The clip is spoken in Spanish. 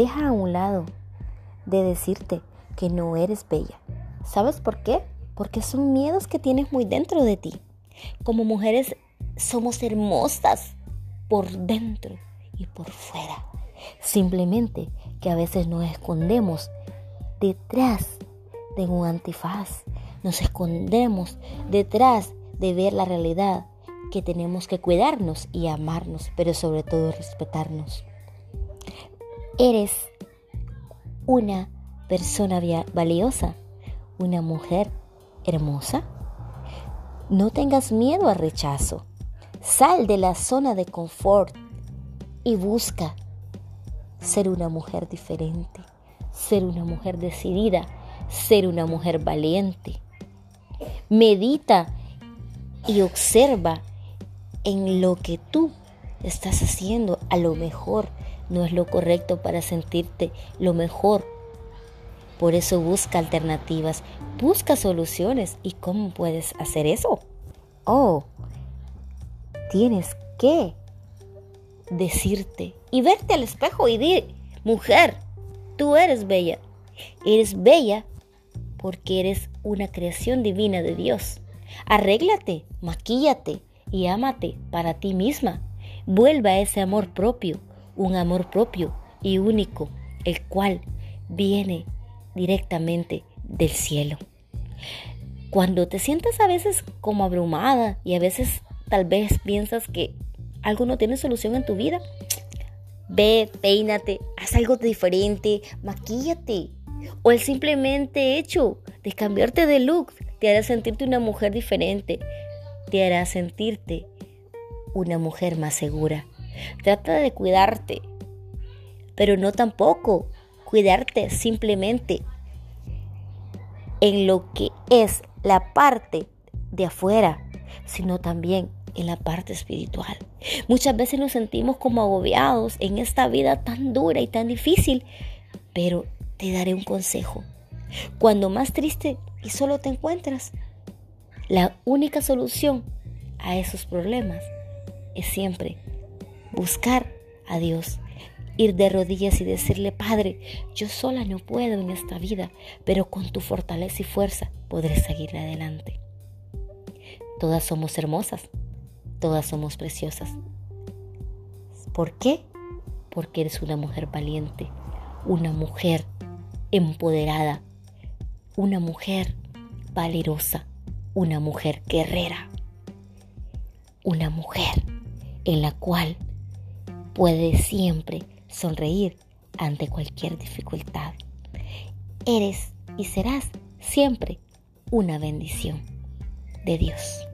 Deja a un lado de decirte que no eres bella. ¿Sabes por qué? Porque son miedos que tienes muy dentro de ti. Como mujeres somos hermosas por dentro y por fuera. Simplemente que a veces nos escondemos detrás de un antifaz. Nos escondemos detrás de ver la realidad que tenemos que cuidarnos y amarnos, pero sobre todo respetarnos. Eres una persona valiosa, una mujer hermosa. No tengas miedo al rechazo. Sal de la zona de confort y busca ser una mujer diferente, ser una mujer decidida, ser una mujer valiente. Medita y observa en lo que tú estás haciendo. A lo mejor no es lo correcto para sentirte lo mejor. Por eso busca alternativas, busca soluciones. ¿Y cómo puedes hacer eso? Oh, tienes que decirte y verte al espejo y decir, mujer, tú eres bella. Eres bella porque eres una creación divina de Dios. Arréglate, maquíllate y ámate para ti misma. Vuelva a ese amor propio, un amor propio y único, el cual viene directamente del cielo. Cuando te sientas a veces como abrumada y a veces tal vez piensas que algo no tiene solución en tu vida, ve, peínate, haz algo diferente, maquíllate. O el simplemente hecho de cambiarte de look te hará sentirte una mujer diferente, te hará sentirte una mujer más segura. Trata de cuidarte, pero no tampoco cuidarte simplemente en lo que es la parte de afuera, sino también en la parte espiritual. Muchas veces nos sentimos como agobiados en esta vida tan dura y tan difícil, pero te daré un consejo. Cuando más triste y solo te encuentras, la única solución a esos problemas es siempre buscar a Dios, ir de rodillas y decirle, Padre, yo sola no puedo en esta vida, pero con tu fortaleza y fuerza podré seguir adelante. Todas somos hermosas, todas somos preciosas. ¿Por qué? Porque eres una mujer valiente, una mujer empoderada, una mujer valerosa, una mujer guerrera, una mujer en la cual puede siempre sonreír ante cualquier dificultad. Eres y serás siempre una bendición de Dios.